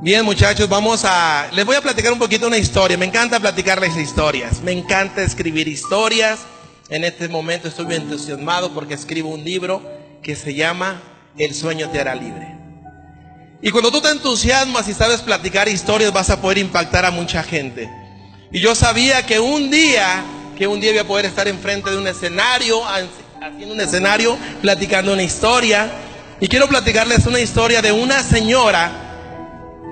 Bien, muchachos, vamos a. Les voy a platicar un poquito una historia. Me encanta platicarles historias. Me encanta escribir historias. En este momento estoy muy entusiasmado porque escribo un libro que se llama El sueño te hará libre. Y cuando tú te entusiasmas y sabes platicar historias, vas a poder impactar a mucha gente. Y yo sabía que un día, que un día voy a poder estar enfrente de un escenario, haciendo un escenario, platicando una historia. Y quiero platicarles una historia de una señora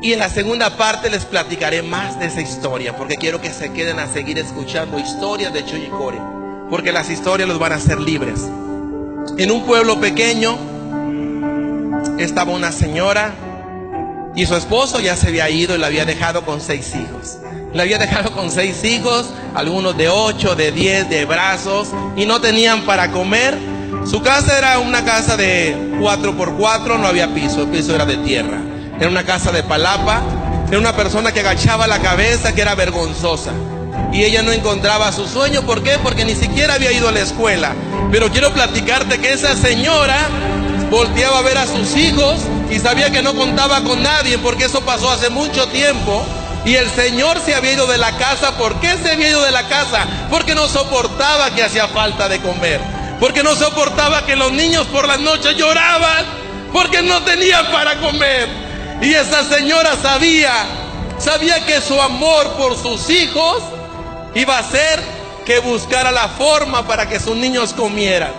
y en la segunda parte les platicaré más de esa historia, porque quiero que se queden a seguir escuchando historias de Choyicore, porque las historias los van a hacer libres. En un pueblo pequeño estaba una señora y su esposo ya se había ido y la había dejado con seis hijos. La había dejado con seis hijos, algunos de ocho, de diez, de brazos, y no tenían para comer. Su casa era una casa de cuatro por cuatro, no había piso, el piso era de tierra. Era una casa de palapa. Era una persona que agachaba la cabeza, que era vergonzosa. Y ella no encontraba su sueño. ¿Por qué? Porque ni siquiera había ido a la escuela. Pero quiero platicarte que esa señora volteaba a ver a sus hijos y sabía que no contaba con nadie porque eso pasó hace mucho tiempo. Y el Señor se había ido de la casa. ¿Por qué se había ido de la casa? Porque no soportaba que hacía falta de comer. Porque no soportaba que los niños por las noches lloraban. Porque no tenían para comer. Y esa señora sabía, sabía que su amor por sus hijos iba a ser que buscara la forma para que sus niños comieran.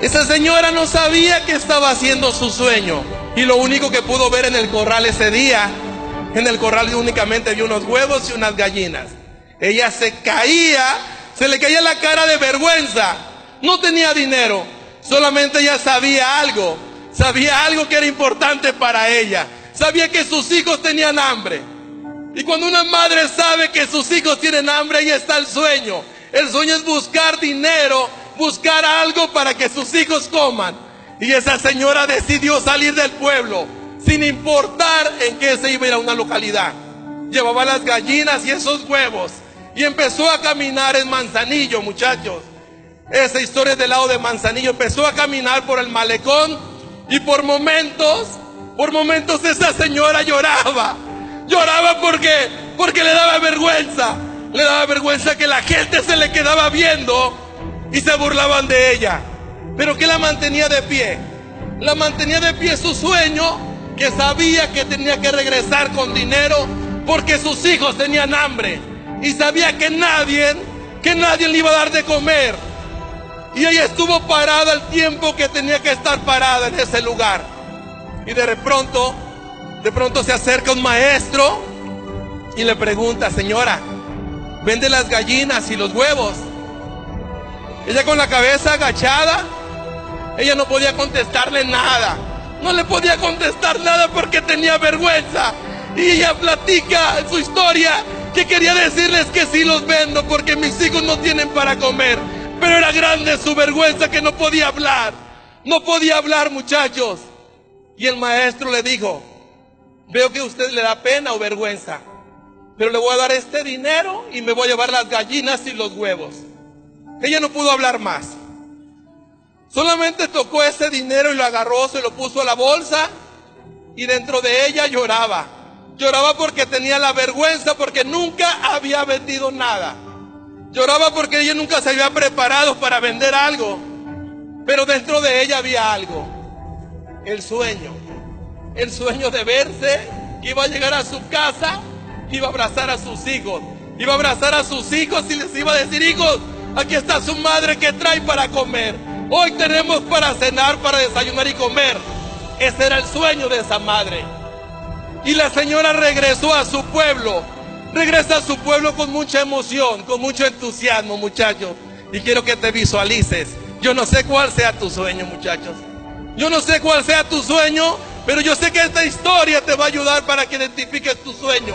Esa señora no sabía que estaba haciendo su sueño. Y lo único que pudo ver en el corral ese día, en el corral únicamente vio unos huevos y unas gallinas. Ella se caía, se le caía la cara de vergüenza. No tenía dinero, solamente ella sabía algo, Sabía algo que era importante para ella. Sabía que sus hijos tenían hambre. Y cuando una madre sabe que sus hijos tienen hambre, ahí está el sueño. El sueño es buscar dinero, buscar algo para que sus hijos coman. Y esa señora decidió salir del pueblo, sin importar en qué se iba a ir a una localidad. Llevaba las gallinas y esos huevos. Y empezó a caminar en Manzanillo, muchachos. Esa historia del lado de Manzanillo. Empezó a caminar por el malecón y por momentos, por momentos esa señora lloraba. Lloraba porque, porque le daba vergüenza. Le daba vergüenza que la gente se le quedaba viendo y se burlaban de ella. Pero que la mantenía de pie? La mantenía de pie su sueño, que sabía que tenía que regresar con dinero porque sus hijos tenían hambre. Y sabía que nadie, que nadie le iba a dar de comer. Y ella estuvo parada el tiempo que tenía que estar parada en ese lugar. Y de pronto, de pronto se acerca un maestro y le pregunta, señora, ¿vende las gallinas y los huevos? Ella con la cabeza agachada, ella no podía contestarle nada. No le podía contestar nada porque tenía vergüenza. Y ella platica su historia que quería decirles que sí los vendo porque mis hijos no tienen para comer. Pero era grande su vergüenza que no podía hablar. No podía hablar, muchachos. Y el maestro le dijo, veo que a usted le da pena o vergüenza, pero le voy a dar este dinero y me voy a llevar las gallinas y los huevos. Ella no pudo hablar más. Solamente tocó ese dinero y lo agarró, se lo puso a la bolsa y dentro de ella lloraba. Lloraba porque tenía la vergüenza, porque nunca había vendido nada. Lloraba porque ella nunca se había preparado para vender algo. Pero dentro de ella había algo. El sueño. El sueño de verse que iba a llegar a su casa, iba a abrazar a sus hijos. Iba a abrazar a sus hijos y les iba a decir, hijos, aquí está su madre que trae para comer. Hoy tenemos para cenar, para desayunar y comer. Ese era el sueño de esa madre. Y la señora regresó a su pueblo Regresa a su pueblo con mucha emoción, con mucho entusiasmo, muchachos. Y quiero que te visualices. Yo no sé cuál sea tu sueño, muchachos. Yo no sé cuál sea tu sueño, pero yo sé que esta historia te va a ayudar para que identifiques tu sueño.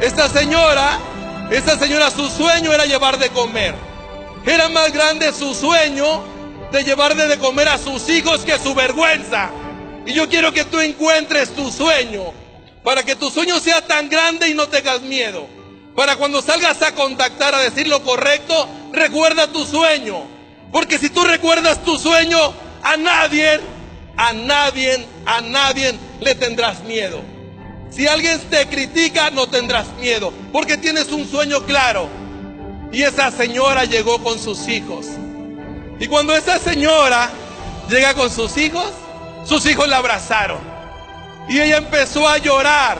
Esta señora, esta señora, su sueño era llevar de comer. Era más grande su sueño de llevar de comer a sus hijos que su vergüenza. Y yo quiero que tú encuentres tu sueño para que tu sueño sea tan grande y no tengas miedo. Para cuando salgas a contactar, a decir lo correcto, recuerda tu sueño. Porque si tú recuerdas tu sueño, a nadie, a nadie, a nadie le tendrás miedo. Si alguien te critica, no tendrás miedo, porque tienes un sueño claro. Y esa señora llegó con sus hijos. Y cuando esa señora llega con sus hijos, sus hijos la abrazaron. Y ella empezó a llorar.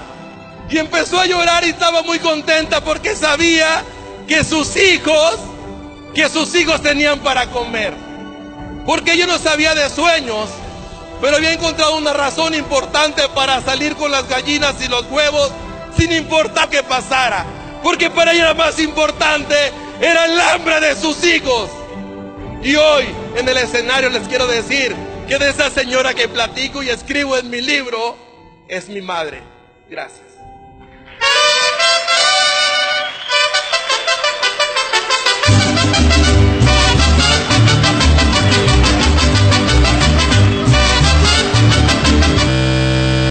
Y empezó a llorar y estaba muy contenta porque sabía que sus hijos, que sus hijos tenían para comer. Porque ella no sabía de sueños, pero había encontrado una razón importante para salir con las gallinas y los huevos sin importar qué pasara. Porque para ella más importante era el hambre de sus hijos. Y hoy en el escenario les quiero decir que de esa señora que platico y escribo en mi libro es mi madre. Gracias.